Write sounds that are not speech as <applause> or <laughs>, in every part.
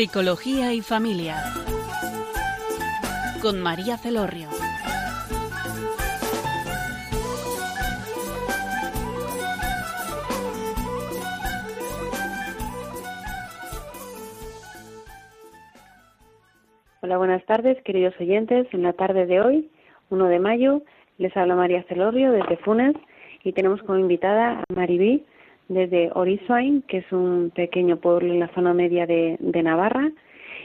Psicología y Familia. Con María Celorrio. Hola, buenas tardes, queridos oyentes. En la tarde de hoy, 1 de mayo, les habla María Celorrio desde Funes y tenemos como invitada a Maribí desde Orizuain, que es un pequeño pueblo en la zona media de, Navarra.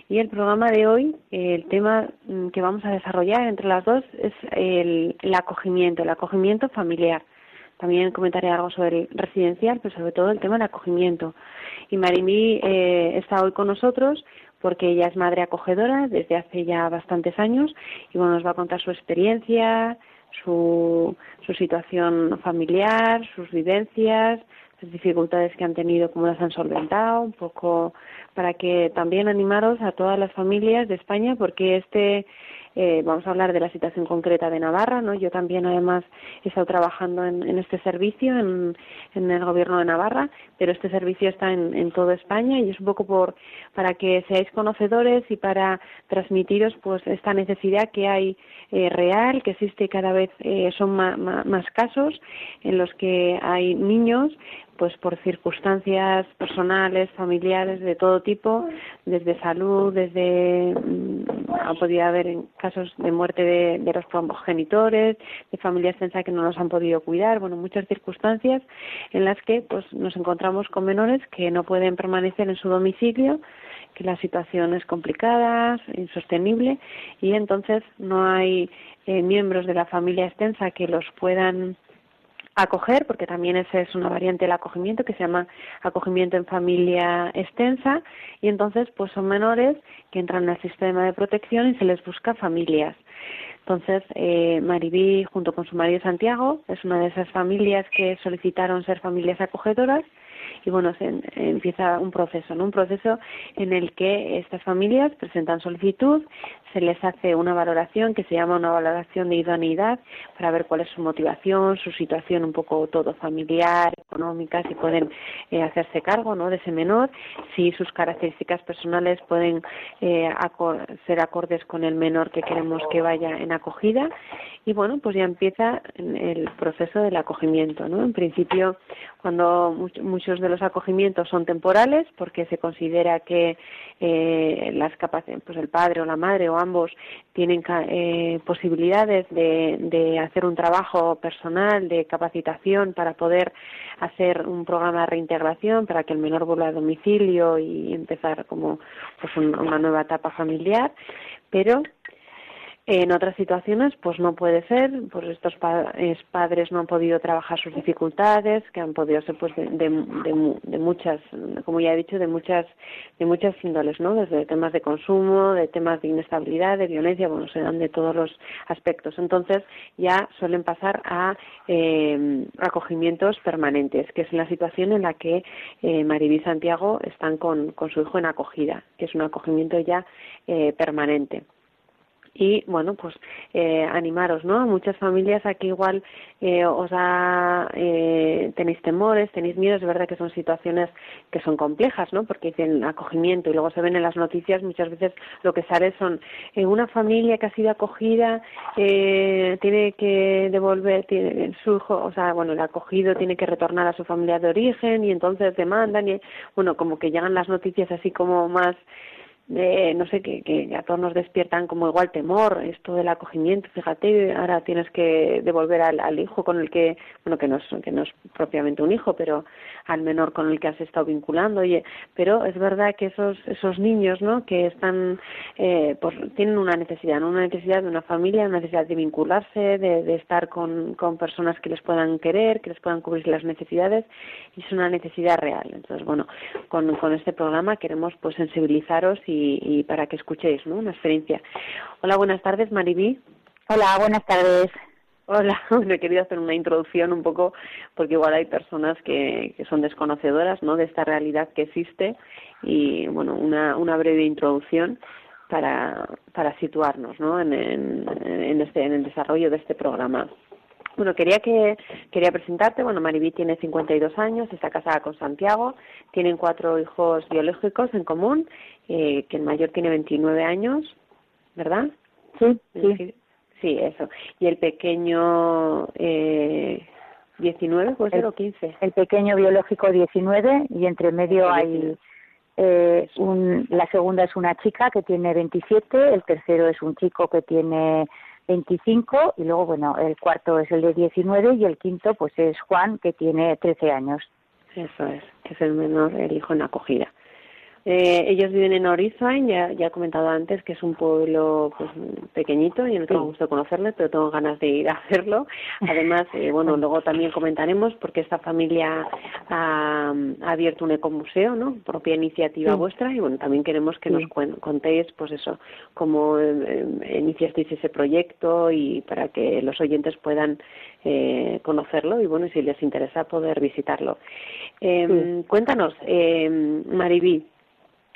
Y el programa de hoy, el tema mm, que vamos a desarrollar entre las dos es el, acogimiento, el acogimiento familiar. También comentaré algo sobre el residencial, pero sobre todo el tema del acogimiento. Y Maribí eh, está hoy con nosotros porque ella es madre acogedora desde hace ya bastantes años y bueno, nos va a contar su experiencia, su, su situación familiar, sus vivencias, las dificultades que han tenido, cómo las han solventado, un poco para que también animaros a todas las familias de España, porque este eh, vamos a hablar de la situación concreta de Navarra, ¿no? Yo también además he estado trabajando en, este servicio en, el gobierno de Navarra, pero este servicio está en, en toda España y es un poco por para que seáis conocedores y para transmitiros pues esta necesidad que hay eh, real, que existe cada vez eh, son más casos en los que hay niños pues por circunstancias personales, familiares de todo tipo, desde salud, desde mm, ha podido haber casos de muerte de, de los progenitores, de familias que no nos han podido cuidar, bueno, muchas circunstancias en las que pues nos encontramos con menores que no pueden permanecer en su domicilio, que la situación es complicada, insostenible y entonces no hay eh, miembros de la familia extensa que los puedan acoger, porque también esa es una variante del acogimiento que se llama acogimiento en familia extensa, y entonces pues son menores que entran al sistema de protección y se les busca familias. Entonces, eh, Maribí, junto con su marido Santiago, es una de esas familias que solicitaron ser familias acogedoras y bueno, se, empieza un proceso, ¿no? Un proceso en el que estas familias presentan solicitud, se les hace una valoración que se llama una valoración de idoneidad para ver cuál es su motivación, su situación un poco todo familiar, económica, si pueden eh, hacerse cargo, ¿no? De ese menor, si sus características personales pueden eh, ser acordes con el menor que queremos que vaya en acogida y bueno, pues ya empieza el proceso del acogimiento, ¿no? En principio, cuando muchos de los acogimientos son temporales, porque se considera que eh, las pues el padre o la madre o ambos tienen eh, posibilidades de, de hacer un trabajo personal de capacitación para poder hacer un programa de reintegración para que el menor vuelva a domicilio y empezar como pues una nueva etapa familiar, pero en otras situaciones, pues no puede ser, pues estos padres no han podido trabajar sus dificultades, que han podido ser pues de, muchas, como ya he dicho, de muchas, de muchas índoles, ¿no? Desde temas de consumo, de temas de inestabilidad, de violencia, bueno, se dan de todos los aspectos. Entonces ya suelen pasar a eh, acogimientos permanentes, que es la situación en la que eh, Maribí y Santiago están con, con su hijo en acogida, que es un acogimiento ya eh, permanente y bueno pues eh, animaros no muchas familias aquí igual eh, os da eh, tenéis temores tenéis miedos es verdad que son situaciones que son complejas no porque dicen acogimiento y luego se ven en las noticias muchas veces lo que sale son eh, una familia que ha sido acogida eh, tiene que devolver tiene, su hijo o sea bueno el acogido tiene que retornar a su familia de origen y entonces demandan y bueno como que llegan las noticias así como más no sé, que, que a todos nos despiertan como igual temor, esto del acogimiento, fíjate, ahora tienes que devolver al, al, hijo con el que, bueno, que no, es, que no es propiamente un hijo, pero al menor con el que has estado vinculando, oye, pero es verdad que esos, esos niños, ¿no?, que están, eh, pues tienen una necesidad, una necesidad de una familia, una necesidad de vincularse, de, de estar con, con personas que les puedan querer, que les puedan cubrir las necesidades, y es una necesidad real. Entonces, bueno, con, con este programa queremos pues sensibilizaros y y, para que escuchéis ¿no? una experiencia. Hola, buenas tardes, Maribí. Hola, buenas tardes. Hola, <laughs> bueno, he querido hacer una introducción un poco porque igual hay personas que, que son desconocedoras ¿no? de esta realidad que existe y bueno, una, una breve introducción para, para situarnos ¿no? en, en, en, este, en el desarrollo de este programa. Bueno, quería que quería presentarte. Bueno, Maribí tiene 52 años, está casada con Santiago, tienen cuatro hijos biológicos en común, eh, que el mayor tiene 29 años, ¿verdad? Sí, sí. Sí, eso. Y el pequeño eh, 19, puede ser, o 15. El pequeño biológico 19 y entre medio hay eh, un, la segunda es una chica que tiene 27, el tercero es un chico que tiene 25 y luego, bueno, el cuarto es el de 19 y el quinto pues es Juan que tiene 13 años. Eso es, que es el menor, el hijo en acogida. Eh, ellos viven en Orizain, ya, ya he comentado antes que es un pueblo pues pequeñito y no tengo gusto conocerle, pero tengo ganas de ir a hacerlo. Además, eh, bueno, <laughs> luego también comentaremos porque esta familia ha, abierto un ecomuseo, ¿no? Propia iniciativa vuestra y bueno, también queremos que nos contéis, pues eso, cómo eh, iniciasteis ese proyecto y para que los oyentes puedan eh, conocerlo y bueno, si les interesa poder visitarlo. Eh, Cuéntanos, eh, Maribí,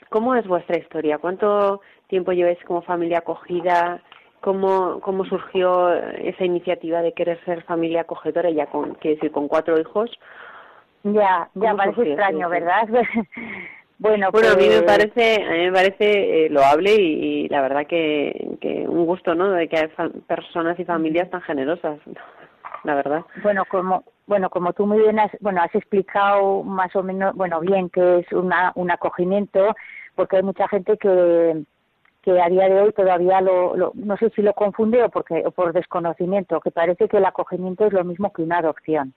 ¿Cómo es vuestra historia? ¿Cuánto tiempo lleváis como familia acogida? ¿Cómo, cómo surgió esa iniciativa de querer ser familia acogedora ya con, quiero decir, con cuatro hijos? Ya, ya parece extraño, ¿verdad? <laughs> bueno, bueno, a mí me pues parece, a mí me parece eh, loable y, la verdad que, que un gusto, ¿no? De que hay personas y familias tan generosas, <laughs> la verdad. Bueno, como bueno, como tú muy bien has, bueno, has explicado más o menos, bueno, bien que es una, un acogimiento, porque hay mucha gente que, que a día de hoy todavía lo, no sé si lo confunde o porque o por desconocimiento, que parece que el acogimiento es lo mismo que una adopción.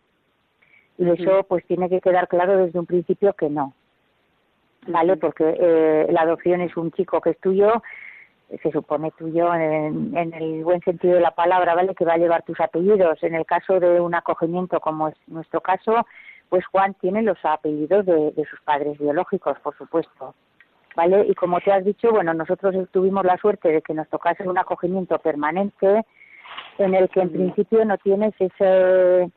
Y eso pues tiene que quedar claro desde un principio que no. ¿Vale? Porque eh, la adopción es un chico que es tuyo, se supone tuyo en, en el buen sentido de la palabra, ¿vale? Que va a llevar tus apellidos. En el caso de un acogimiento, como es nuestro caso, pues Juan tiene los apellidos de, de sus padres biológicos, por supuesto. ¿vale? Y como te has dicho, bueno, nosotros tuvimos la suerte de que nos tocase un acogimiento permanente en el que en principio no tienes ese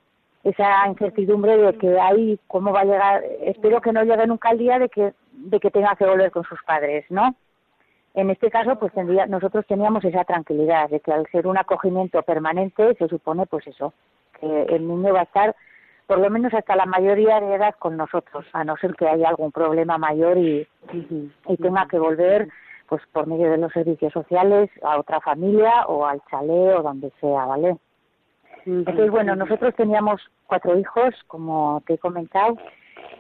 esa incertidumbre de que hay cómo va a llegar, espero que no llegue nunca el día de que de que tenga que volver con sus padres, ¿no? En este caso, pues tendría, nosotros teníamos esa tranquilidad de que al ser un acogimiento permanente se supone, pues eso, que el niño va a estar por lo menos hasta la mayoría de edad con nosotros, a no ser que haya algún problema mayor y, y, tenga que volver pues por medio de los servicios sociales a otra familia o al chalet o donde sea, ¿vale? Entonces, bueno, nosotros teníamos cuatro hijos, como te he comentado,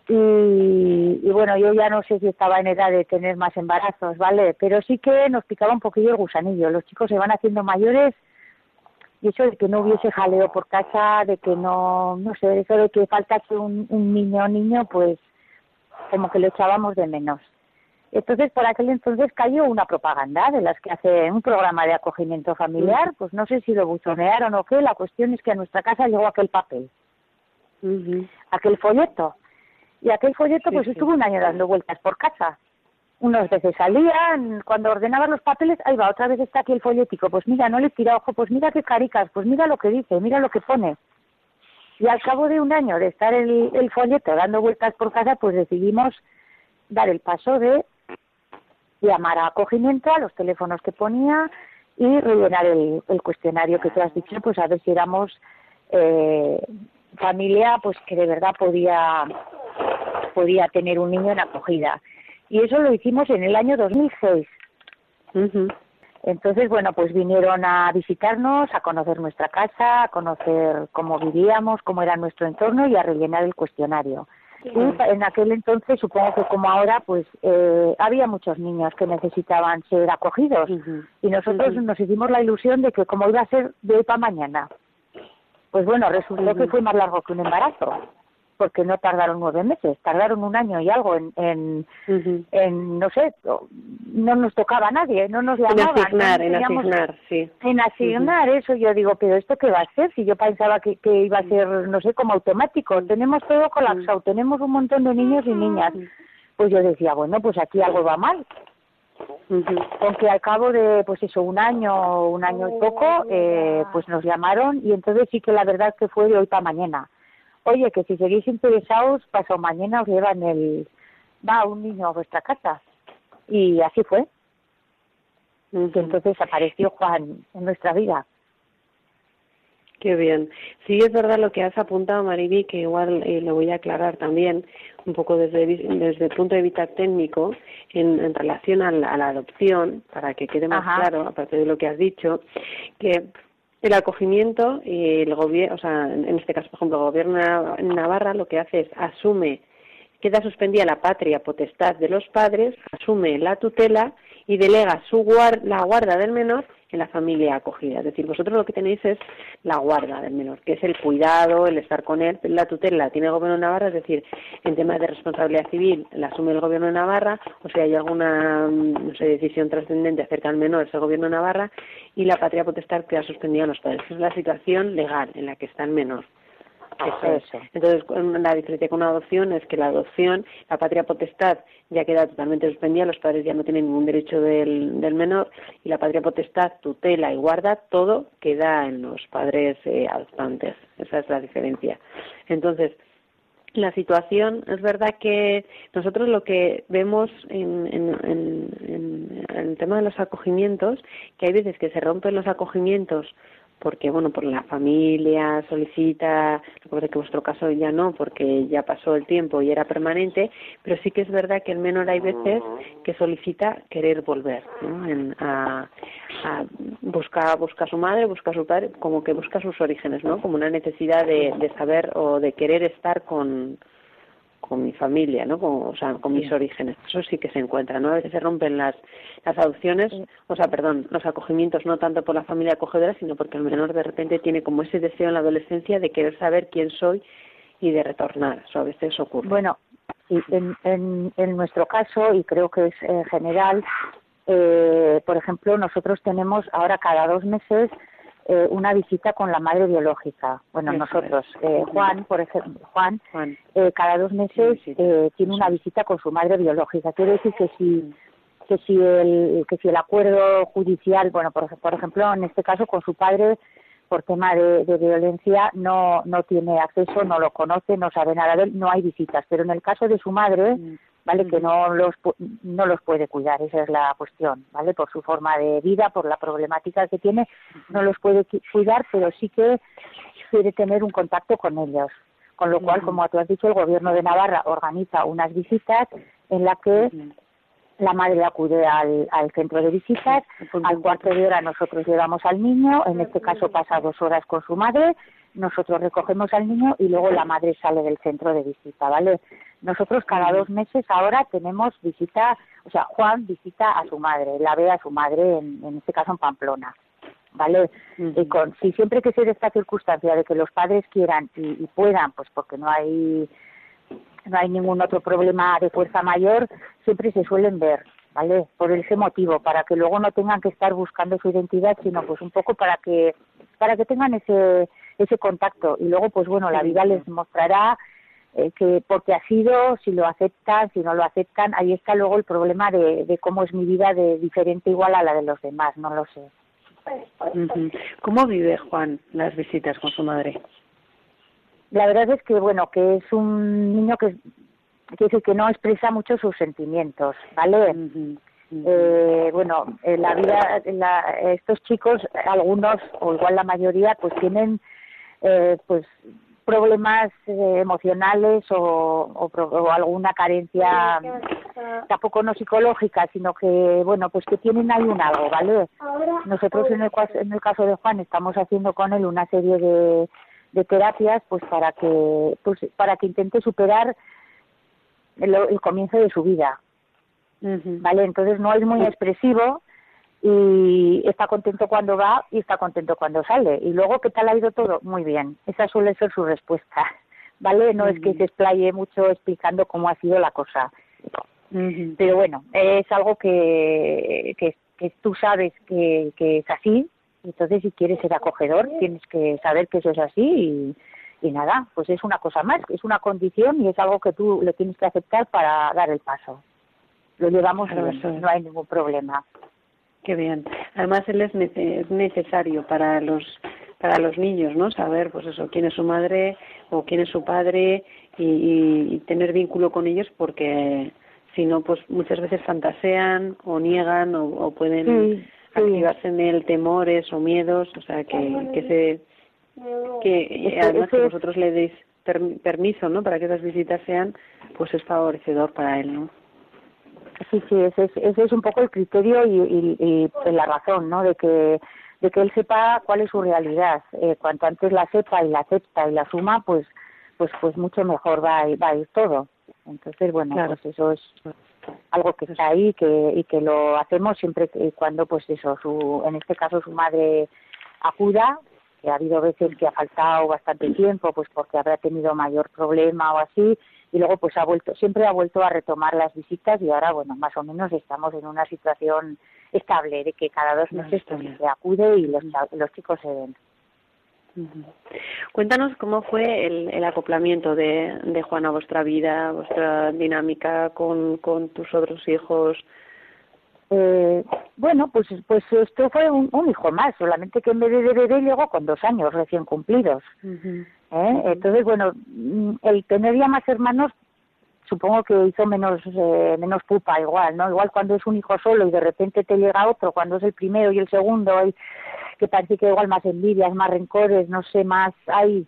y, y, bueno, yo ya no sé si estaba en edad de tener más embarazos, ¿vale? Pero sí que nos picaba un poquillo el gusanillo. Los chicos se van haciendo mayores y eso de que no hubiese jaleo por casa, de que no, no sé, eso de que faltase un, un niño o niño, pues como que lo echábamos de menos. Entonces, por aquel entonces cayó una propaganda de las que hace un programa de acogimiento familiar, pues no sé si lo buchonearon o qué, la cuestión es que a nuestra casa llegó aquel papel, aquel folleto. Y aquel folleto pues estuvo un año dando vueltas por casa. Unas veces salían, cuando ordenaba los papeles, ahí va, otra vez está aquí el folletico, pues mira, no le tira ojo, pues mira qué caricas, pues mira lo que dice, mira lo que pone. Y al cabo de un año de estar el, el folleto dando vueltas por casa, pues decidimos dar el paso de llamar a acogimiento a los teléfonos que ponía y rellenar el, el cuestionario que tú has dicho, pues a ver si éramos eh, familia pues que de verdad podía podía tener un niño en acogida. Y eso lo hicimos en el año 2006. Entonces, bueno, pues vinieron a visitarnos, a conocer nuestra casa, a conocer cómo vivíamos, cómo era nuestro entorno y a rellenar el cuestionario. Y en aquel entonces, supongo que como ahora, pues eh, había muchos niños que necesitaban ser acogidos. Y nosotros nos hicimos la ilusión de que como iba a ser de hoy para mañana, pues bueno, resultó que fue más largo que un embarazo porque no tardaron nueve meses, tardaron un año y algo en, en, en no sé, no nos tocaba a nadie, no nos llamaban. En asignar, en asignar, sí. En asignar, eso yo digo, pero ¿esto qué va a ser? Si yo pensaba que, que iba a ser, no sé, como automático, tenemos todo colapsado, tenemos un montón de niños y niñas. Pues yo decía, bueno, pues aquí algo va mal. Aunque al cabo de, pues eso, un año, un año y poco, eh, pues nos llamaron y entonces sí que la verdad que fue de hoy para mañana oye, que si seguís interesados, pasado mañana os llevan el, va un niño a vuestra casa. Y así fue. entonces apareció Juan en nuestra vida. Qué bien. Sí, es verdad lo que has apuntado, Mariví, que igual eh, lo voy a aclarar también un poco desde, desde el punto de vista técnico en, en relación a la, a la, adopción, para que quede más claro, aparte de lo que has dicho, que el acogimiento y el gobierno, o sea, en este caso, por ejemplo, el gobierno en Navarra lo que hace es asume, queda suspendida la patria potestad de los padres, asume la tutela y delega su la guarda del menor en la familia acogida. Es decir, vosotros lo que tenéis es la guarda del menor, que es el cuidado, el estar con él. La tutela la tiene el gobierno de Navarra, es decir, en temas de responsabilidad civil la asume el gobierno de Navarra, o si hay alguna no sé, decisión trascendente acerca del menor es el gobierno de Navarra y la patria potestad que ha suspendido a los padres. Esa es la situación legal en la que está el menor. Eso Entonces, la diferencia con una adopción es que la adopción, la patria potestad ya queda totalmente suspendida, los padres ya no tienen ningún derecho del, del menor y la patria potestad, tutela y guarda, todo queda en los padres eh, adoptantes. Esa es la diferencia. Entonces, la situación es verdad que nosotros lo que vemos en, en, en, en, el tema de los acogimientos que hay veces que se rompen los acogimientos porque bueno por la familia solicita lo que vuestro caso ya no porque ya pasó el tiempo y era permanente pero sí que es verdad que el menor hay veces que solicita querer volver ¿no? en, a, a busca busca a su madre busca a su padre como que busca sus orígenes no como una necesidad de, de saber o de querer estar con con mi familia, ¿no? Con, o sea, con mis orígenes. Eso sí que se encuentra, ¿no? A veces se rompen las, las adopciones, o sea, perdón, los acogimientos no tanto por la familia acogedora, sino porque el menor de repente tiene como ese deseo en la adolescencia de querer saber quién soy y de retornar. Eso a veces ocurre. Bueno, en, en, en nuestro caso, y creo que es en general, eh, por ejemplo, nosotros tenemos ahora cada dos meses eh, una visita con la madre biológica. Bueno, nosotros, eh, Juan, por ejemplo, Juan, Eh, cada dos meses eh, tiene una visita con su madre biológica. Quiere decir que si que si el que si el acuerdo judicial, bueno, por, por ejemplo, en este caso con su padre por tema de, de, violencia no no tiene acceso, no lo conoce, no sabe nada de él, no hay visitas. Pero en el caso de su madre, mm ¿vale? Que no los, no los puede cuidar, esa es la cuestión, ¿vale? Por su forma de vida, por la problemática que tiene, no los puede cuidar, pero sí que quiere tener un contacto con ellos. Con lo cual, como tú has dicho, el gobierno de Navarra organiza unas visitas en las que la madre acude al, al centro de visitas, al cuarto de hora nosotros llevamos al niño, en este caso pasa dos horas con su madre, nosotros recogemos al niño y luego la madre sale del centro de visita, ¿vale? Nosotros cada dos meses ahora tenemos visita, o sea, Juan visita a su madre, la ve a su madre, en, en este caso en Pamplona, ¿vale? Y con, si siempre que se dé esta circunstancia de que los padres quieran y, y puedan, pues porque no hay no hay ningún otro problema de fuerza mayor, siempre se suelen ver, ¿vale? Por ese motivo, para que luego no tengan que estar buscando su identidad, sino pues un poco para que para que tengan ese ese contacto. Y luego pues bueno la vida les mostrará eh, que porque ha sido si lo aceptan si no lo aceptan. Ahí está luego el problema de, de cómo es mi vida de diferente igual a la de los demás no lo sé. Cómo vive Juan las visitas con su madre la verdad es que bueno que es un niño que que que no expresa mucho sus sentimientos vale eh, bueno en la vida la, estos chicos algunos o igual la mayoría pues tienen eh, pues problemas eh, emocionales o, o, alguna carencia tampoco no psicológica sino que bueno pues que tienen ahí un algo vale nosotros en el, en el caso de Juan estamos haciendo con él una serie de, de terapias pues para que pues para que intente superar el, el comienzo de su vida. Vale entonces no es muy expresivo y está contento cuando va y está contento cuando sale. Y luego, ¿qué tal ha ido todo? Muy bien. Esa suele ser su respuesta. <laughs> ¿Vale? No es que se explaye mucho explicando cómo ha sido la cosa. Pero bueno, es algo que, que, que tú sabes que, que es así. Entonces, si quieres ser acogedor, tienes que saber que eso es así y, y nada, pues es una cosa más, es una condición y es algo que tú le tienes que aceptar para dar el paso. Lo llevamos, no hay ningún problema. Qué bien. Además, él es, necesario para los para los niños, ¿no? Saber, pues eso, quién es su madre o quién es su padre y, y, tener vínculo con ellos porque si no, pues muchas veces fantasean o niegan o, pueden activarse en él temores o miedos, o sea, que, que ese que además que vosotros le deis permiso, ¿no? Para que esas visitas sean, pues es favorecedor para él, ¿no? Sí, sí, ese es, ese es un poco el criterio y, y, la razón, ¿no? De que de que él sepa cuál es su realidad. Eh, cuanto antes la sepa y la acepta y la suma, pues pues pues mucho mejor va a ir, va a ir todo. Entonces, bueno, pues eso es algo que está ahí que, y que lo hacemos siempre y cuando, pues eso, su, en este caso su madre acuda, que ha habido veces que ha faltado bastante tiempo, pues porque habrá tenido mayor problema o así, y luego pues ha vuelto, siempre ha vuelto a retomar las visitas y ahora, bueno, más o menos estamos en una situación estable de que cada dos meses pues, se acude y los, los chicos se ven. Cuéntanos cómo fue el, acoplamiento de, de, Juan a vuestra vida, vuestra dinámica con, con tus otros hijos. Bueno, pues pues esto fue un, hijo más, solamente que en vez de bebé llegó con dos años recién cumplidos. ¿eh? Entonces, bueno, mm, el tener ya más hermanos supongo que hizo menos eh, menos pupa igual, ¿no? Igual cuando es un hijo solo y de repente te llega otro, cuando es el primero y el segundo y que parece que igual más envidias, más rencores, no sé, más hay,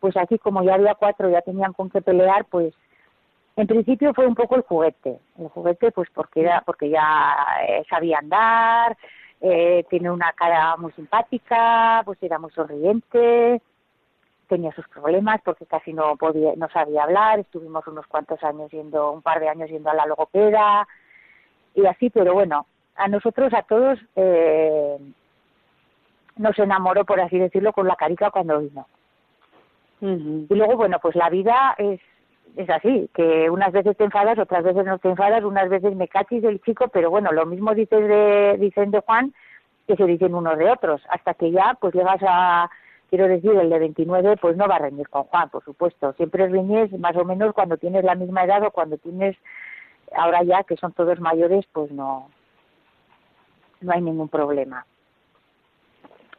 pues aquí como ya había cuatro, ya tenían con qué pelear, pues en principio fue un poco el juguete, el juguete pues porque era, porque ya eh, sabía andar, eh, tiene una cara muy simpática, pues era muy sonriente, tenía sus problemas porque casi no podía, no sabía hablar, estuvimos unos cuantos años yendo, un par de años yendo a la logopeda y así, pero bueno, a nosotros, a todos, eh, nos enamoró, por así decirlo, con la carica cuando vino. Y luego, bueno, pues la vida es es así, que unas veces te enfadas, otras veces no te enfadas, unas veces me cachis del chico, pero bueno, lo mismo dices de, dicen de Juan que se dicen unos de otros, hasta que ya pues llegas a, quiero decir, el de 29 pues no va a reñir con Juan, por supuesto, siempre reñes más o menos cuando tienes la misma edad o cuando tienes, ahora ya que son todos mayores, pues no, no hay ningún problema.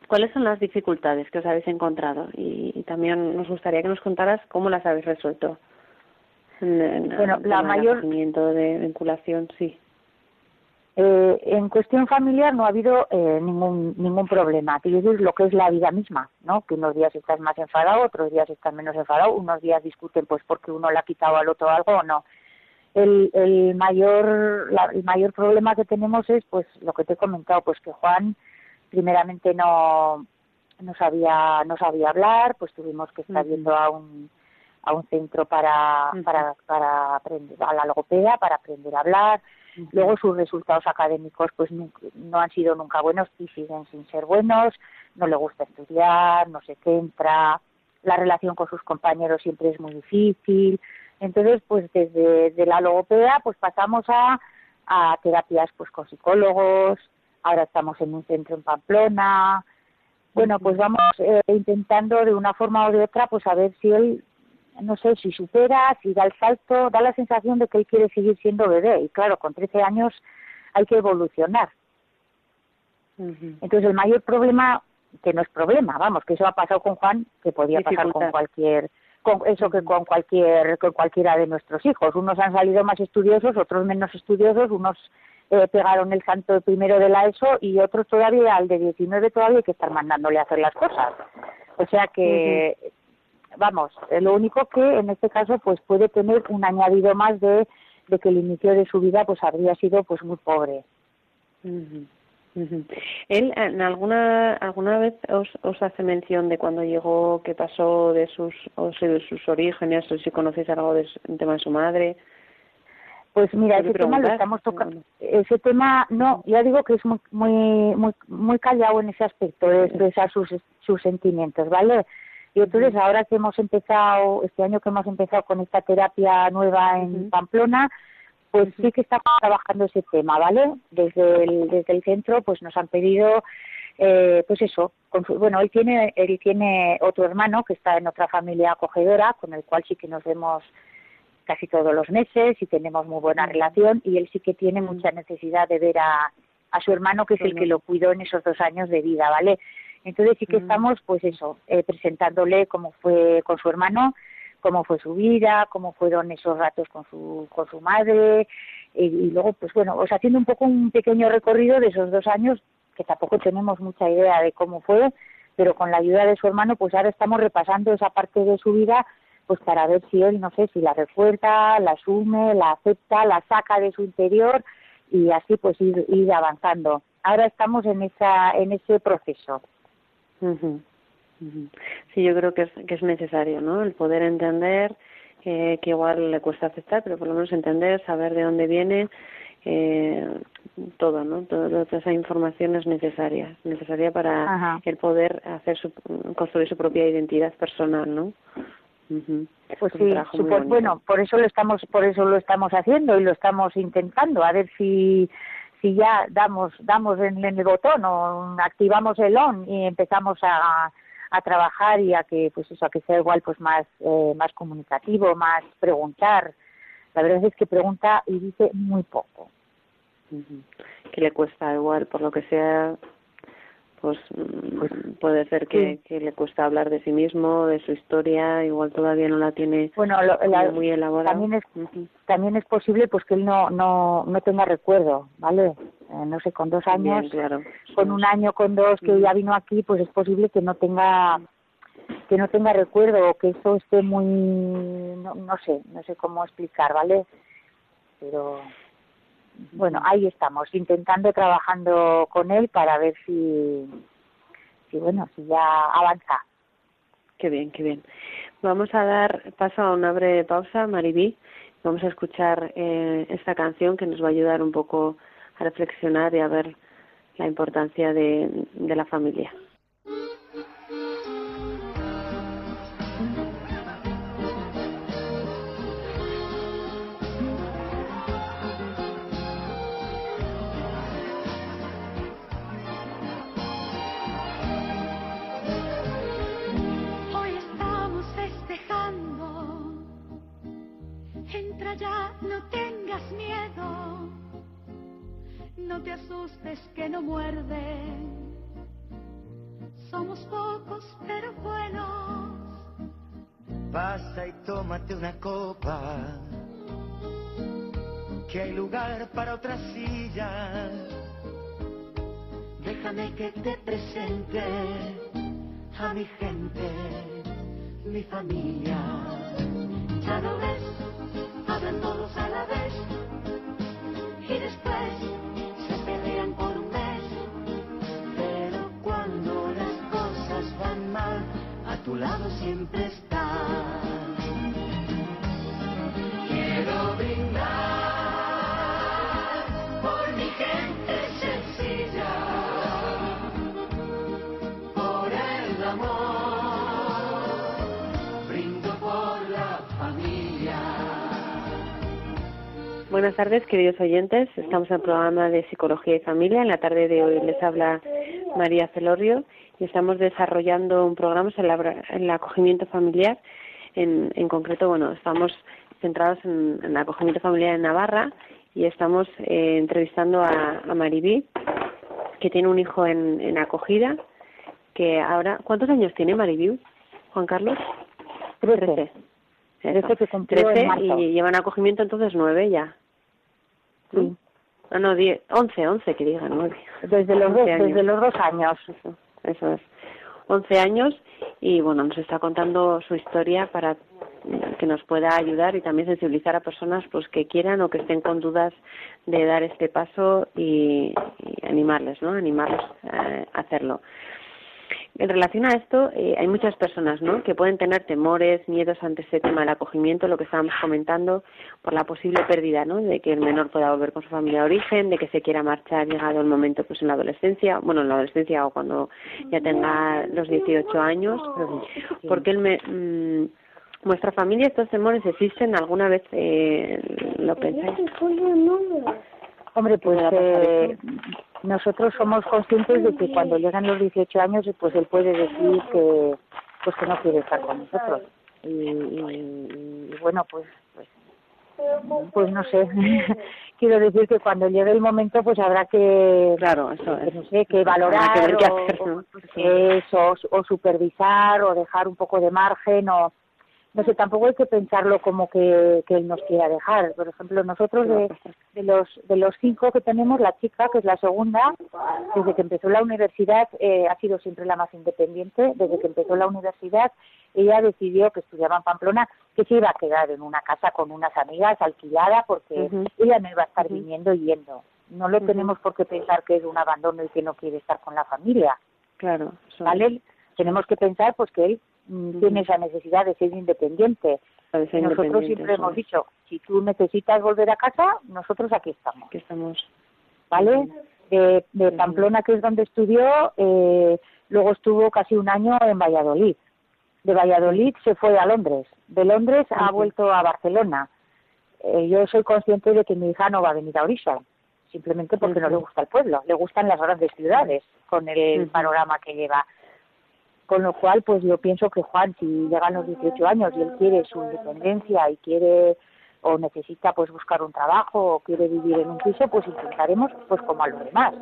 ¿Cuáles son las dificultades que os habéis encontrado? Y, también nos gustaría que nos contaras cómo las habéis resuelto. En, bueno, la mayor de vinculación, sí. Eh, en cuestión familiar no ha habido eh, ningún ningún problema. Quiero decir lo que es la vida misma, ¿no? Que unos días estás más enfadado, otros días estás menos enfadado, unos días discuten pues porque uno le ha quitado al otro algo o no. El, el mayor el mayor problema que tenemos es pues lo que te he comentado, pues que Juan primeramente no no sabía no sabía hablar pues tuvimos que estar yendo a un a un centro para para para aprender a la logopeda para aprender a hablar. Luego sus resultados académicos pues no, han sido nunca buenos y siguen sin ser buenos. No le gusta estudiar no se centra la relación con sus compañeros siempre es muy difícil. Entonces pues desde de la logopeda pues pasamos a a terapias pues con psicólogos. Ahora estamos en un centro en Pamplona. Bueno, pues vamos eh, intentando de una forma o de otra, pues a ver si él, no sé, si supera, si da el salto, da la sensación de que él quiere seguir siendo bebé. Y claro, con 13 años hay que evolucionar. Entonces el mayor problema, que no es problema, vamos, que eso ha pasado con Juan, que podía pasar con cualquier con eso que con cualquier con cualquiera de nuestros hijos. Unos han salido más estudiosos, otros menos estudiosos, unos eh, pegaron el santo primero de la ESO y otros todavía, al de 19 todavía hay que estar mandándole a hacer las cosas. O sea que, vamos, eh, lo único que en este caso pues puede tener un añadido más de, de que el inicio de su vida pues habría sido pues muy pobre. Él en alguna alguna vez os, os hace mención de cuando llegó, qué pasó, de sus o de sus orígenes, o si conocéis algo del tema de su madre. Pues mira, ese tema lo estamos tocando. Ese tema, no, ya digo que es muy muy muy, callado en ese aspecto de expresar sus, sus sentimientos, ¿vale? Y entonces ahora que hemos empezado, este año que hemos empezado con esta terapia nueva en Pamplona, pues sí que estamos trabajando ese tema, ¿vale? Desde el, desde el centro pues nos han pedido eh, pues eso, bueno, él tiene, él tiene otro hermano que está en otra familia acogedora, con el cual sí que nos vemos casi todos los meses y tenemos muy buena relación y él sí que tiene mucha necesidad de ver a, a su hermano que es el que lo cuidó en esos dos años de vida, ¿vale? Entonces sí que estamos, pues eso, eh, presentándole cómo fue con su hermano, cómo fue su vida, cómo fueron esos ratos con su, con su madre, y, luego, pues bueno, o sea, haciendo un poco un pequeño recorrido de esos dos años, que tampoco tenemos mucha idea de cómo fue, pero con la ayuda de su hermano, pues ahora estamos repasando esa parte de su vida, pues para ver si él, no sé, si la recuerda, la asume, la acepta, la saca de su interior y así pues ir, ir avanzando. Ahora estamos en esa en ese proceso. Sí, yo creo que es, que es necesario, ¿no? El poder entender eh, que igual le cuesta aceptar, pero por lo menos entender, saber de dónde viene, eh, todo, ¿no? Toda, esa información es necesaria, necesaria para el poder hacer su, construir su propia identidad personal, ¿no? Pues sí, bueno, por eso lo estamos, por eso lo estamos haciendo y lo estamos intentando, a ver si si ya damos damos en, el botón o activamos el on y empezamos a, a trabajar y a que pues eso a que sea igual pues más eh, más comunicativo más preguntar. La verdad es que pregunta y dice muy poco. Que le cuesta igual por lo que sea pues, pues puede ser que, que, le cuesta hablar de sí mismo, de su historia, igual todavía no la tiene bueno, muy elaborada. También es, también es posible pues que él no, no, no tenga recuerdo, ¿vale? Eh, no sé, con dos años, con un año, con dos que ya vino aquí, pues es posible que no tenga que no tenga recuerdo o que eso esté muy no, no sé, no sé cómo explicar, ¿vale? Pero bueno, ahí estamos, intentando, trabajando con él para ver si, si bueno, si ya avanza. Qué bien, qué bien. Vamos a dar paso a una breve pausa, Maribí. Vamos a escuchar eh, esta canción que nos va a ayudar un poco a reflexionar y a ver la importancia de, de la familia. Y tómate una copa, que hay lugar para otra silla. Déjame que te presente a mi gente, mi familia. Ya lo ves, hablan todos a la vez y después tu lado siempre está. Buenas tardes, queridos oyentes. Estamos en el programa de Psicología y Familia. En la tarde de hoy les habla María Celorio y estamos desarrollando un programa sobre el acogimiento familiar. En, en concreto, bueno, estamos centrados en, el acogimiento familiar en Navarra y estamos eh, entrevistando a, a Maribí, que tiene un hijo en, en acogida, que ahora, ¿cuántos años tiene Maribí, Juan Carlos? Trece. Trece y llevan acogimiento entonces nueve ya. Sí. No, no, diez, once, once que diga nueve. Desde los dos, desde los dos años eso es. 11 años y bueno, nos está contando su historia para que nos pueda ayudar y también sensibilizar a personas pues que quieran o que estén con dudas de dar este paso y, y animarles, ¿no? Animarles a hacerlo. En relación a esto, eh, hay muchas personas ¿no? que pueden tener temores, miedos ante este tema del acogimiento, lo que estábamos comentando, por la posible pérdida ¿no? de que el menor pueda volver con su familia de origen, de que se quiera marchar llegado el momento pues en la adolescencia, bueno, en la adolescencia o cuando ya tenga los 18 años, porque él me, mm, ¿Vuestra familia estos temores existen? ¿Alguna vez eh, lo pensáis? Hombre, pues eh, nosotros somos conscientes de que cuando llegan los 18 años, pues él puede decir que pues que no quiere estar con nosotros. Y, bueno, pues, pues pues no sé <laughs> quiero decir que cuando llegue el momento pues habrá que claro eso es. no sé que valorar o, o, supervisar o dejar un poco de margen o no sé, tampoco hay que pensarlo como que, que él nos quiera dejar. Por ejemplo, nosotros de, de los de los cinco que tenemos, la chica, que es la segunda, desde que empezó la universidad eh, ha sido siempre la más independiente. Desde que empezó la universidad, ella decidió que estudiaba en Pamplona, que se iba a quedar en una casa con unas amigas alquilada, porque ella no iba a estar Ujú. viniendo y yendo. No lo tenemos por qué pensar que es un abandono y que no quiere estar con la familia. Claro. eso ¿vale? Tenemos que pensar pues que él mm, tiene esa necesidad de ser independiente. Ser Nosotros independiente, siempre hemos es. dicho, si tú necesitas volver a casa, nosotros aquí estamos, que estamos. ¿vale? De. Pamplona, que es donde estudió, eh, luego estuvo casi un año en Valladolid. De Valladolid se fue a Londres. De Londres ha vuelto a Barcelona. Eh, yo soy consciente de que mi hija no va a venir a Orissa, simplemente porque no le gusta el pueblo, le gustan las grandes ciudades, con el panorama que lleva. Con lo cual, pues yo pienso que Juan, si llegan los 18 años y él quiere su independencia y quiere o necesita pues buscar un trabajo o quiere vivir en un piso, pues intentaremos pues como a los demás,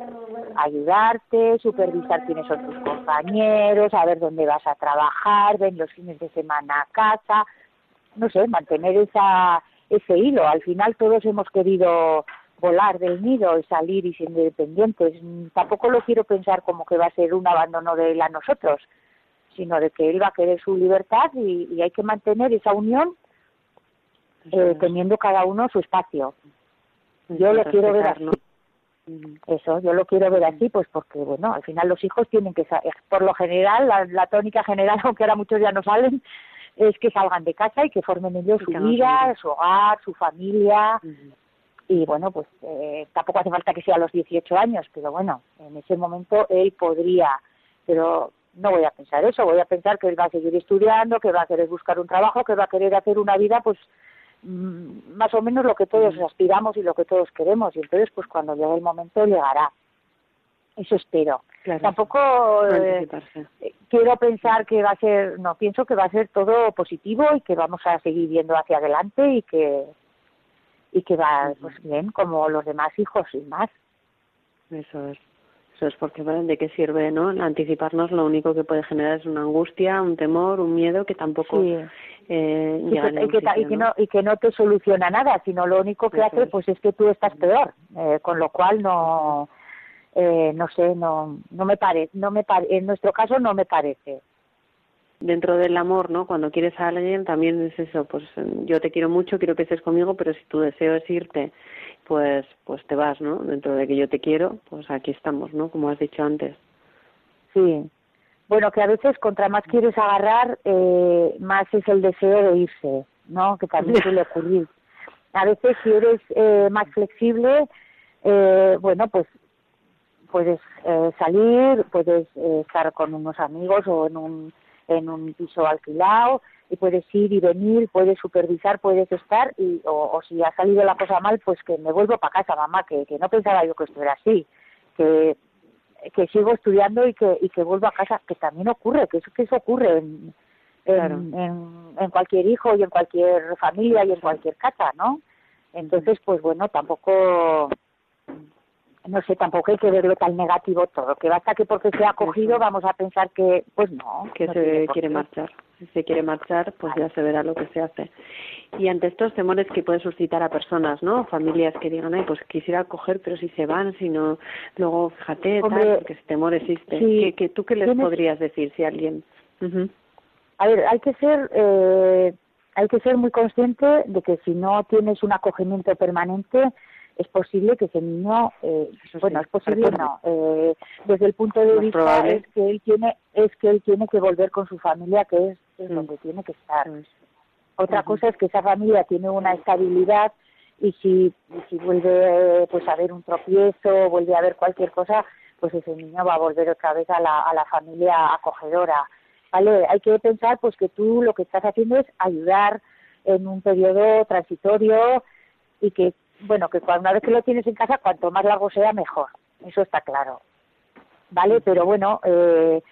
ayudarte, supervisar quiénes son tus compañeros, saber dónde vas a trabajar, ven los fines de semana a casa, no sé, mantener esa ese hilo. Al final todos hemos querido volar del nido y salir y ser independientes. Tampoco lo quiero pensar como que va a ser un abandono de él a nosotros, sino de que él va a querer su libertad y, y hay que mantener esa unión eh, teniendo cada uno su espacio. Yo lo quiero ver así. Eso, yo lo quiero ver así, pues porque, bueno, al final los hijos tienen que, por lo general, la, la tónica general, <laughs> aunque ahora muchos ya no salen, es que salgan de casa y que formen ellos su vida, su hogar, su familia, y bueno, pues eh, tampoco hace falta que sea a los 18 años, pero bueno, en ese momento él podría, pero no voy a pensar eso, voy a pensar que él va a seguir estudiando, que va a querer buscar un trabajo, que va a querer hacer una vida, pues mm, más o menos lo que todos Mm. aspiramos y lo que todos queremos, y entonces pues cuando llegue el momento llegará. Eso espero. Claro. Tampoco eh, eh, quiero pensar que va a ser, no, pienso que va a ser todo positivo y que vamos a seguir viendo hacia adelante y que y que va pues bien como los demás hijos y más. Eso es. Eso es porque de qué sirve, ¿no? Anticiparnos lo único que puede generar es una angustia, un temor, un miedo que tampoco Sí. eh, Y llega a y que y que ¿no? no y que no te soluciona nada, sino lo único que Eso hace es. pues es que tú estás peor, eh, con lo cual no eh, no sé, no no me parece, no me pare, en nuestro caso no me parece. dentro del amor, ¿no? Cuando quieres a alguien también es eso, pues yo te quiero mucho, quiero que estés conmigo, pero si tu deseo es irte, pues pues te vas, ¿no? Dentro de que yo te quiero, pues aquí estamos, ¿no? Como has dicho antes. Sí. Bueno, que a veces contra más quieres agarrar, eh, más es el deseo de irse, ¿no? Que también suele ocurrir. A veces si eres eh, más flexible, eh, bueno, pues puedes eh, salir, puedes eh, estar con unos amigos o en un, en un piso alquilado y puedes ir y venir, puedes supervisar, puedes estar y o, o si ha salido la cosa mal, pues que me vuelvo para casa, mamá, que, que no pensaba yo que esto era así, que que sigo estudiando y que y que vuelvo a casa, que también ocurre, que eso que eso ocurre en en, Claro. en, en cualquier hijo y en cualquier familia y en cualquier casa, ¿no? Entonces, pues bueno, tampoco no sé, tampoco hay que verlo tan negativo todo, que basta que porque se ha cogido vamos a pensar que, pues no, que no se quiere marchar. Si se quiere marchar, pues ya se verá lo que se hace. Y ante estos temores que puede suscitar a personas, ¿no? Familias que digan, ay, pues quisiera coger, pero si se van, si no, luego fíjate, Hombre, tal, porque ese temor existe. sí, ¿Qué, qué, ¿Tú qué les tienes- podrías decir si alguien... Ujú. A ver, hay que ser eh, hay que ser muy consciente de que si no tienes un acogimiento permanente es posible que ese niño eh, bueno es posible no eh, desde el punto de Más vista probable. es que él tiene es que él tiene que volver con su familia que es, es Mm. donde tiene que estar es. otra cosa es que esa familia tiene una estabilidad y si, y si vuelve pues a haber un tropiezo, vuelve a haber cualquier cosa, pues ese niño va a volver otra vez a la, a la familia acogedora. ¿Vale? Hay que pensar pues que tú lo que estás haciendo es ayudar en un periodo transitorio y que, bueno, que cuando, una vez que lo tienes en casa, cuanto más largo sea, mejor. Eso está claro. ¿Vale? Pero bueno, eh,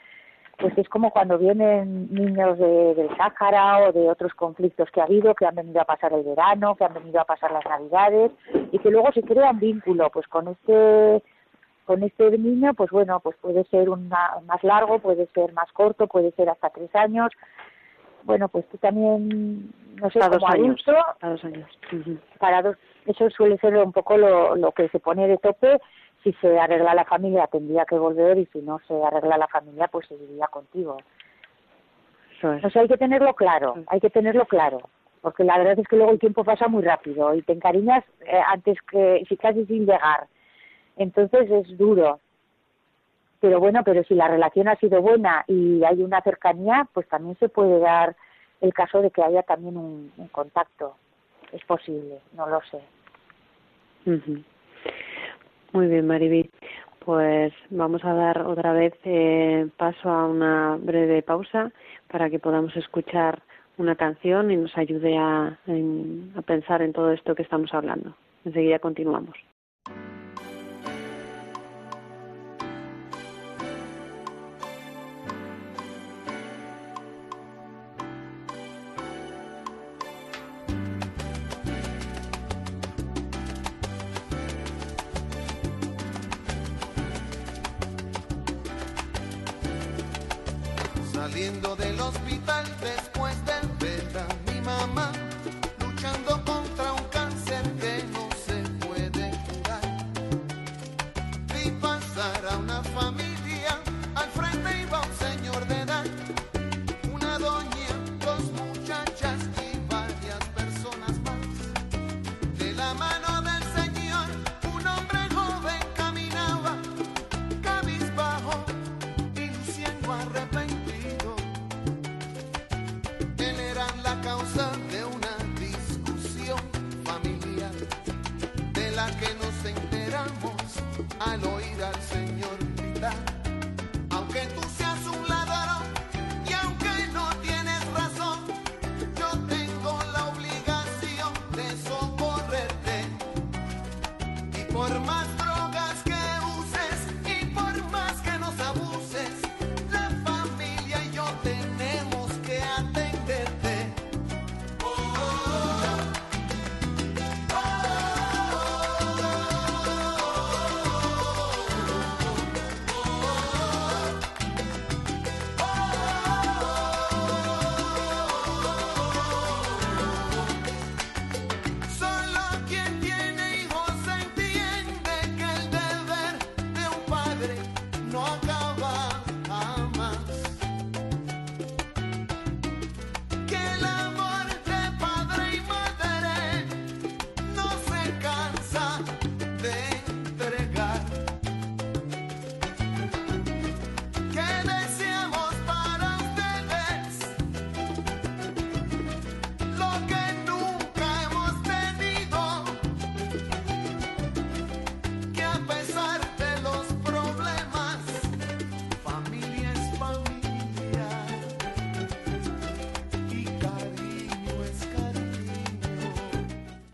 pues es como cuando vienen niños de, del Sáhara o de otros conflictos que ha habido, que han venido a pasar el verano, que han venido a pasar las navidades y que luego se crea un vínculo, pues con este con este niño, pues bueno, pues puede ser una, más largo, puede ser más corto, puede ser hasta tres años, bueno, pues tú también, no sé, Para dos como años. adulto, Para dos años. Para dos, eso suele ser un poco lo, lo que se pone de tope. Si se arregla la familia tendría que volver y si no se arregla la familia pues seguiría contigo. Es. O sea, hay que tenerlo claro, hay que tenerlo claro, porque la verdad es que luego el tiempo pasa muy rápido y te encariñas eh, antes que, si casi sin llegar. Entonces es duro. Pero bueno, pero si la relación ha sido buena y hay una cercanía, pues también se puede dar el caso de que haya también un, contacto. Es posible, no lo sé. Muy bien, Mariby. Pues vamos a dar otra vez eh, paso a una breve pausa para que podamos escuchar una canción y nos ayude a, a pensar en todo esto que estamos hablando. Enseguida continuamos.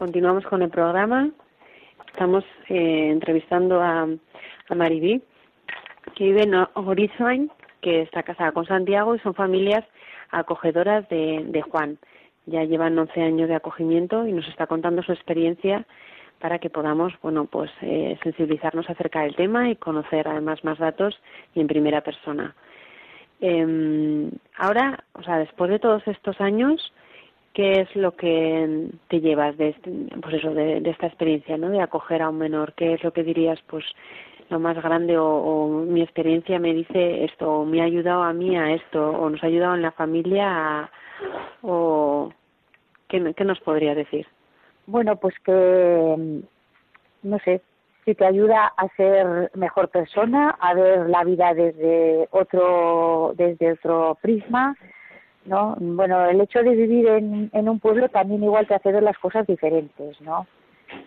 Continuamos con el programa. Estamos eh, entrevistando a, a Maribí, que vive en Horizon, que está casada con Santiago y son familias acogedoras de, de Juan. Ya llevan 11 años de acogimiento y nos está contando su experiencia para que podamos, bueno, pues eh, sensibilizarnos acerca del tema y conocer además más datos y en primera persona. Eh, ahora, o sea, después de todos estos años, ¿qué es lo que te llevas de, este, pues eso, de, esta experiencia, ¿no? De acoger a un menor. ¿Qué es lo que dirías, pues, lo más grande o, mi experiencia me dice esto, o me ha ayudado a mí a esto, o nos ha ayudado en la familia a, o ¿qué, qué nos podría decir? Bueno, pues que, no sé, si te ayuda a ser mejor persona, a ver la vida desde otro, desde otro prisma, ¿no? Bueno, el hecho de vivir en, en un pueblo también igual te hace ver las cosas diferentes, ¿no?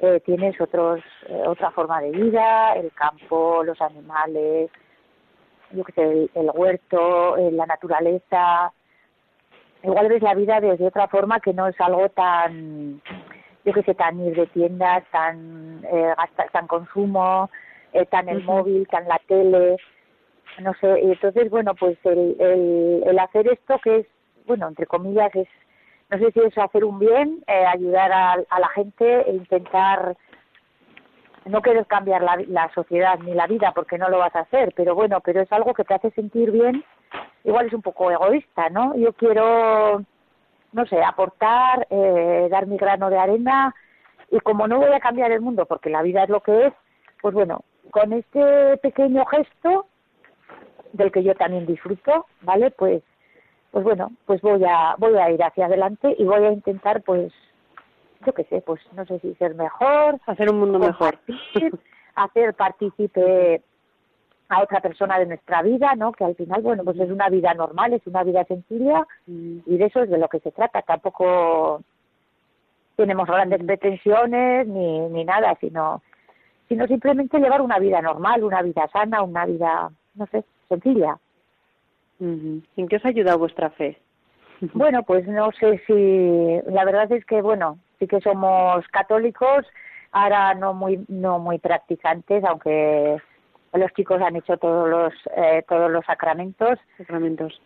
Eh, tienes otros, eh, otra forma de vida, el campo, los animales, yo qué sé, el, el huerto, eh, la naturaleza. Igual ves la vida desde otra forma que no es algo tan, yo qué sé, tan ir de tiendas, tan, eh, tan consumo, eh, tan el móvil, tan la tele, no sé. Y entonces, bueno, pues el, el, el hacer esto que es, bueno, entre comillas, es, no sé si es hacer un bien, eh, ayudar a, a la gente e intentar no querer cambiar la, la sociedad ni la vida porque no lo vas a hacer, pero bueno, pero es algo que te hace sentir bien. Igual es un poco egoísta, ¿no? Yo quiero no sé, aportar, eh, dar mi grano de arena y como no voy a cambiar el mundo porque la vida es lo que es, pues bueno, con este pequeño gesto del que yo también disfruto, ¿vale? Pues pues bueno, pues voy a voy a ir hacia adelante y voy a intentar pues yo qué sé, pues no sé si ser mejor, hacer un mundo mejor, <laughs> hacer partícipe a otra persona de nuestra vida, ¿no? Que al final, bueno, pues es una vida normal, es una vida sencilla Mm. y de eso es de lo que se trata. Tampoco tenemos grandes Mm. pretensiones ni, ni nada, sino, sino simplemente llevar una vida normal, una vida sana, una vida, no sé, sencilla. ¿En qué os ha ayudado vuestra fe? <laughs> <laughs> Bueno, pues no sé si, la verdad es que, bueno, sí que somos católicos, ahora no muy, no muy practicantes, aunque los chicos han hecho todos los, eh, todos los sacramentos. Sacramentos.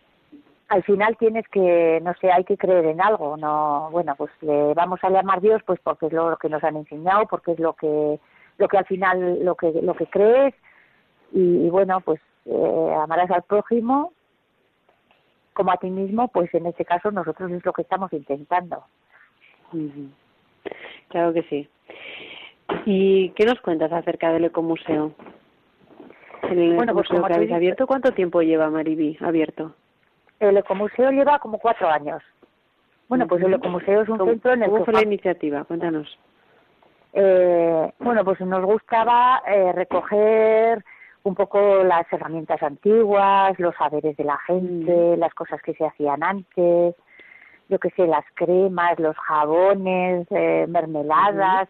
Al final tienes que, no sé, hay que creer en algo, no, bueno, pues le vamos a llamar Dios, pues porque es lo que nos han enseñado, porque es lo que, lo que al final, lo que, lo que crees, y, y bueno, pues eh, amarás al prójimo como a ti mismo, pues en este caso nosotros es lo que estamos intentando. Claro que sí. ¿Y qué nos cuentas acerca del ecomuseo? El Bueno, pues ecomuseo como que habéis abierto, ¿cuánto tiempo lleva Maribí abierto? El ecomuseo lleva como cuatro años. Bueno, pues el ecomuseo es un ¿Cómo, centro en el cómo que fue la iniciativa? Cuéntanos. eh, bueno, pues nos gustaba eh, recoger un poco las herramientas antiguas, los saberes de la gente, las cosas que se hacían antes, yo qué sé, las cremas, los jabones, eh, mermeladas,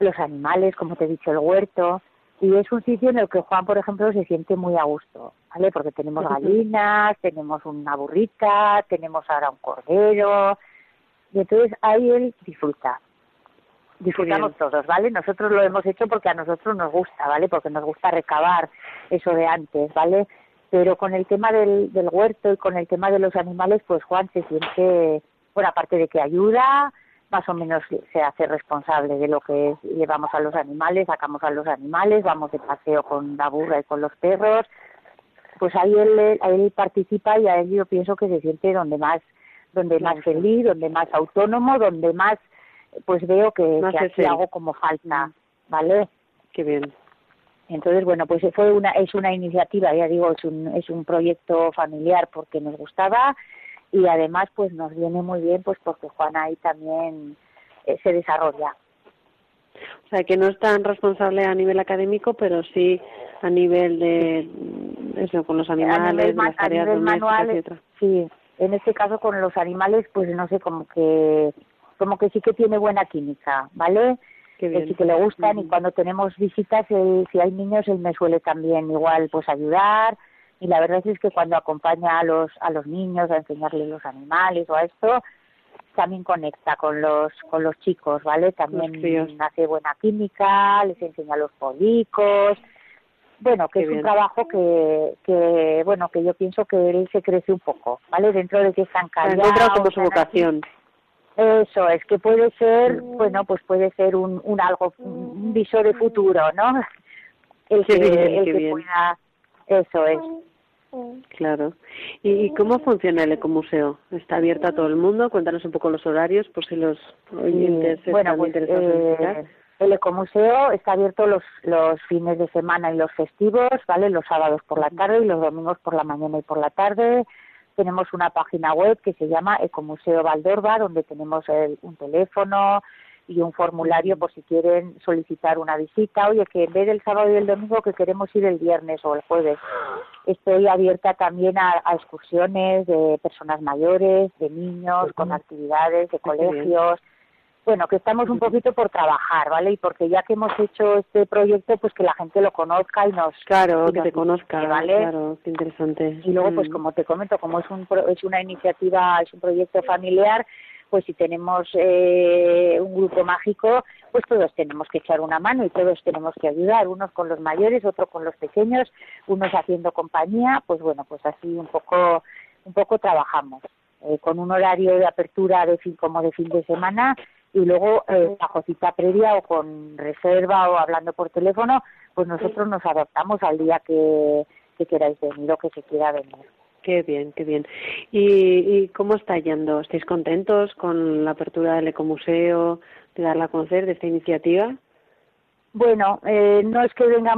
los animales, como te he dicho, el huerto. Y es un sitio en el que Juan, por ejemplo, se siente muy a gusto, ¿vale? Porque tenemos gallinas, tenemos una burrita, tenemos ahora un cordero, y entonces ahí él disfruta. Disfrutamos todos, ¿vale? Nosotros lo hemos hecho porque a nosotros nos gusta, ¿vale? Porque nos gusta recabar eso de antes, ¿vale? Pero con el tema del, del huerto y con el tema de los animales, pues Juan se siente, bueno, aparte de que ayuda, más o menos se hace responsable de lo que es, llevamos a los animales, sacamos a los animales, vamos de paseo con la burra y con los perros, pues ahí él, él participa y a él yo pienso que se siente donde más, donde más feliz, donde más autónomo, donde más, pues veo que, aquí él. hago como falta, ¿vale? Qué bien. Entonces, bueno, pues fue una, es una iniciativa, ya digo, es un, es un proyecto familiar porque nos gustaba y además pues nos viene muy bien pues porque Juan ahí también eh, se desarrolla. O sea, que no es tan responsable a nivel académico, pero sí a nivel de eso, con los animales, las tareas domésticas, manual, sí, en este caso con los animales pues no sé, como que como que sí que tiene buena química, ¿vale? Qué que sí que le gustan y cuando tenemos visitas, él, si hay niños, él me suele también igual pues ayudar y la verdad es que cuando acompaña a los a los niños a enseñarles los animales o a esto también conecta con los con los chicos, ¿vale? También hace buena química, les enseña los policos. Bueno, que Qué es un trabajo que, que, bueno, que yo pienso que él se crece un poco, ¿vale? Dentro de que están callados. encontrado como su así. Eso es que puede ser, bueno, pues puede ser un, un algo, un visor de futuro, ¿no? <laughs> El Qué que, bien, el qué que bien. pueda, eso es. Claro. ¿Y, y cómo funciona el ecomuseo? ¿Está abierto a todo el mundo? Cuéntanos un poco los horarios, por si los oyentes Sí, bueno, están pues interesados en eh, el ecomuseo está abierto los, los fines de semana y los festivos, ¿vale? Los sábados por la tarde y los domingos por la mañana y por la tarde. Tenemos una página web que se llama Ecomuseo Valdorba, donde tenemos el- un teléfono y un formulario por si quieren solicitar una visita. Oye, que en vez del sábado y el domingo que queremos ir el viernes o el jueves. Estoy abierta también a, a excursiones de personas mayores, de niños, con actividades, de Qué bien. Bueno, que estamos un poquito por trabajar, ¿vale? Y porque ya que hemos hecho este proyecto, pues que la gente lo conozca y nos... Claro, y que nos te conozca, ¿vale? claro, qué interesante. Y luego, pues Mm. como te comento, como es un es una iniciativa, es un proyecto familiar, pues si tenemos eh, un grupo mágico, pues todos tenemos que echar una mano y todos tenemos que ayudar, unos con los mayores, otros con los pequeños, unos haciendo compañía, pues bueno, pues así un poco un poco trabajamos eh, con un horario de apertura de fin como de fin de semana y luego eh, bajo cita previa o con reserva o hablando por teléfono, pues nosotros nos adaptamos al día que, que queráis venir o que se quiera venir. Qué bien, qué bien. ¿Y, ¿Y cómo está yendo? ¿Estáis contentos con la apertura del ecomuseo, de darla a conocer, de esta iniciativa? Bueno, eh, no es que venga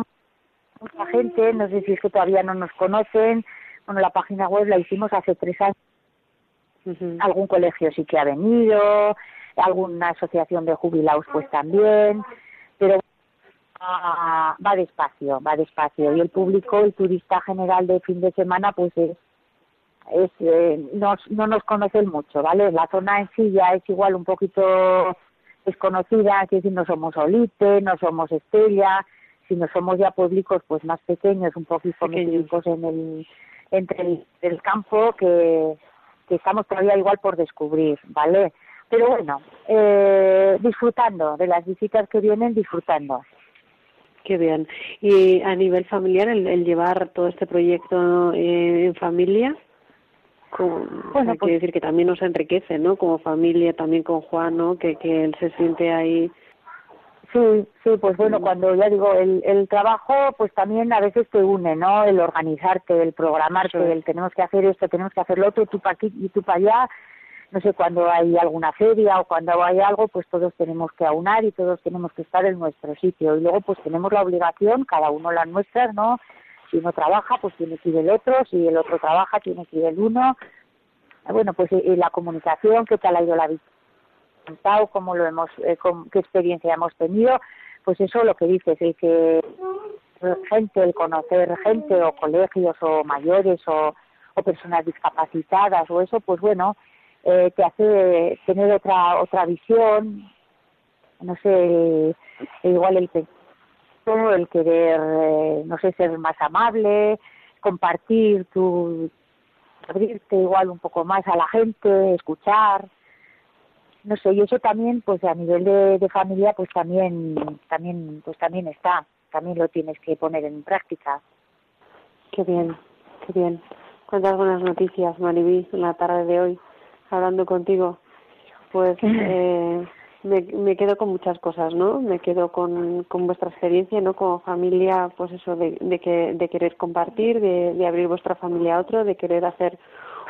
mucha gente, no sé si es que todavía no nos conocen. Bueno, la página web la hicimos hace tres años. Algún colegio sí que ha venido, alguna asociación de jubilados pues también, pero va, va despacio, va despacio. Y el público, el turista general de fin de semana, pues es es, eh, nos, no nos conocen mucho, ¿vale? La zona en sí ya es igual un poquito desconocida, es decir, no somos Olite, no somos Estella, sino somos ya públicos pues más pequeños, un poquito metidos en el, entre el, campo que, que estamos todavía igual por descubrir, ¿vale? Pero bueno, eh, disfrutando de las visitas que vienen, disfrutando. Qué bien. Y a nivel familiar, el, el llevar todo este proyecto eh, en familia, como, bueno, pues, quiere decir que también nos enriquece, ¿no? Como familia, también con Juan, ¿no? Que, que él se siente ahí. Sí, sí, pues bueno, cuando ya digo, el, el trabajo, pues también a veces te une, ¿no? El organizarte, el programarte, el tenemos que hacer esto, tenemos que hacer lo otro, tú para aquí y tú para allá. No sé, cuando hay alguna feria o cuando hay algo, pues todos tenemos que aunar y todos tenemos que estar en nuestro sitio. Y luego, pues tenemos la obligación, cada uno las nuestras, ¿no? si uno trabaja, pues tiene que ir el otro, si el otro trabaja, tiene que ir el uno. Bueno, pues y la comunicación, qué tal ha ido la visita, cómo lo hemos, eh, qué experiencia hemos tenido, pues eso lo que dices, el que gente, el conocer gente o colegios o mayores o, o personas discapacitadas o eso, pues bueno, eh, te hace tener otra otra visión, no sé, igual el el querer, eh, no sé, ser más amable, compartir tu, abrirte igual un poco más a la gente, escuchar, no sé, y eso también, pues a nivel de, de familia, pues también, también, pues también está, también lo tienes que poner en práctica. Qué bien, qué bien. Cuántas buenas noticias, Maribí, en la tarde de hoy, hablando contigo. Pues eh, me, me quedo con muchas cosas, ¿no? Me quedo con, con vuestra experiencia, ¿no? Como familia, pues eso, de, de, que, de querer compartir, de, de abrir vuestra familia a otro, de querer hacer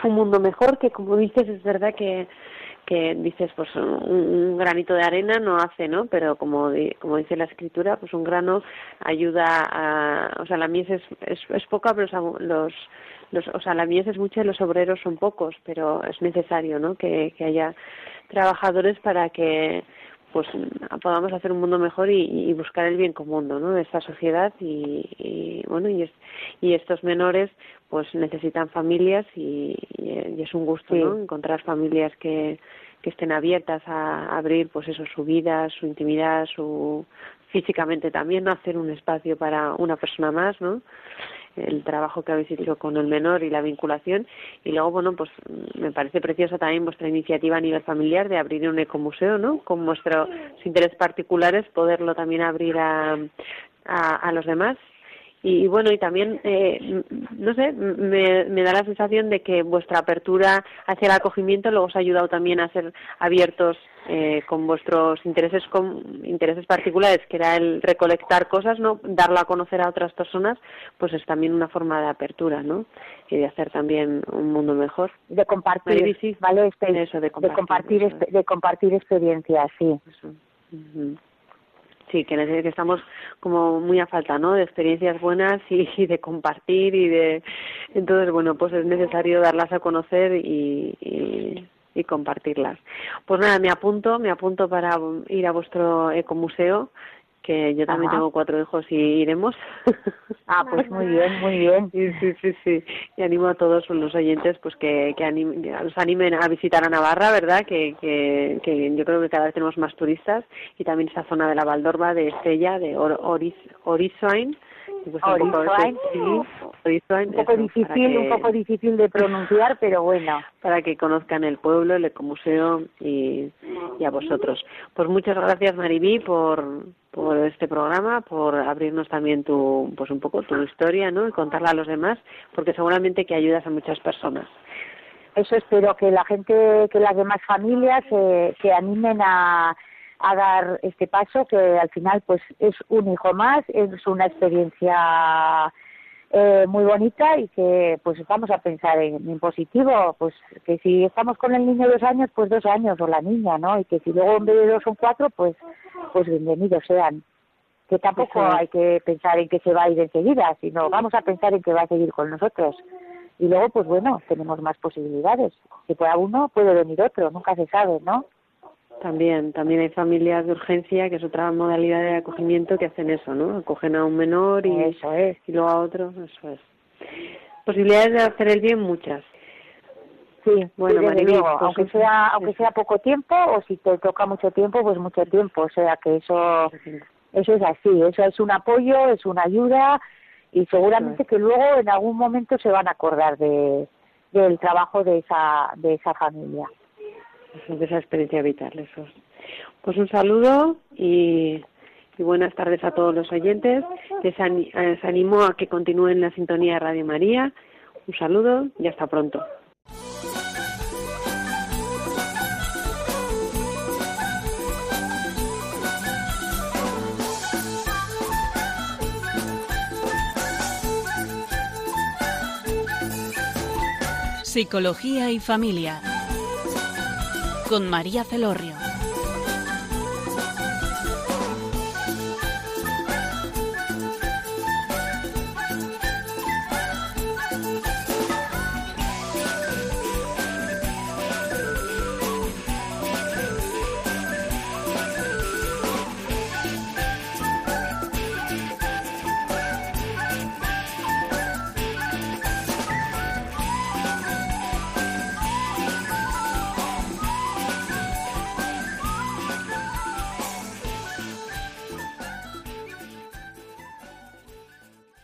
un mundo mejor, que como dices, es verdad que, que dices, pues un, un granito de arena no hace, ¿no? Pero como, como dice la escritura, pues un grano ayuda a, o sea, la mies es, es, es poca, pero los, los, o sea, la mies es mucha y los obreros son pocos, pero es necesario, ¿no? Que, que haya trabajadores para que pues podamos hacer un mundo mejor y, y buscar el bien común ¿no? de esta sociedad y, y bueno y, es, y estos menores pues necesitan familias y, y es un gusto Sí. ¿no? encontrar familias que, que estén abiertas a abrir pues eso su vida su intimidad su físicamente también no hacer un espacio para una persona más no el trabajo que habéis hecho con el menor y la vinculación. Y luego bueno pues me parece preciosa también vuestra iniciativa a nivel familiar de abrir un ecomuseo no con vuestros intereses particulares poderlo también abrir a a, a los demás y, y bueno y también eh, no sé me, me da la sensación de que vuestra apertura hacia el acogimiento luego os ha ayudado también a ser abiertos eh, con vuestros intereses con intereses particulares que era el recolectar cosas no darlo a conocer a otras personas pues es también una forma de apertura no y de hacer también un mundo mejor de compartir. ¿vale? Este- Eso, de de compartir, compartir, eso expe- de compartir experiencias, sí. Eso. Sí, que, que estamos como muy a falta, ¿no? De experiencias buenas y, y de compartir y de... Entonces, bueno, pues es necesario darlas a conocer y, y, y compartirlas. Pues nada, me apunto, me apunto para ir a vuestro ecomuseo, que yo también Ajá. tengo cuatro hijos y iremos. <laughs> Ah, pues muy bien, muy bien. Sí, sí, sí, sí. Y animo a todos los oyentes pues que, que anim- que los animen a visitar a Navarra, ¿verdad? Que, que, que yo creo que cada vez tenemos más turistas y también esa zona de la Valdorba, de Estella, de Or, Orizoain. Un sí, Un poco eso, difícil, que- un poco difícil de pronunciar, pero bueno. para que conozcan el pueblo, el ecomuseo y, y a vosotros. Pues muchas gracias Maribí por, por este programa, por abrirnos también tu, pues un poco tu historia, ¿no? Y contarla a los demás, porque seguramente que ayudas a muchas personas. Eso espero que la gente, que las demás familias se, se animen a, a dar este paso, que al final pues es un hijo más, es una experiencia eh, muy bonita y que pues vamos a pensar en, en, positivo, pues que si estamos con el niño dos años, pues dos años o la niña, ¿no? Y que si luego en vez de dos son cuatro, pues pues bienvenidos sean. Que tampoco hay que pensar en que se va a ir enseguida, sino vamos a pensar en que va a seguir con nosotros. Y luego, pues bueno, tenemos más posibilidades. Si pueda uno, puede venir otro, nunca se sabe, ¿no? También, también hay familias de urgencia, que es otra modalidad de acogimiento que hacen eso, ¿no? Acogen a un menor y, eso es. y luego a otro, eso es. Posibilidades de hacer el bien muchas. Sí, bueno, Maribel, luego, pues aunque sea aunque sea poco tiempo o si te toca mucho tiempo, pues mucho tiempo, o sea que eso eso es así, eso es un apoyo, es una ayuda y seguramente que luego en algún momento se van a acordar de del trabajo de esa de esa familia. De esa experiencia vital, eso. es. Pues un saludo y, y buenas tardes a todos los oyentes. Les animo a que continúen la sintonía de Radio María. Un saludo y hasta pronto. Psicología y familia. Con María Celorrio.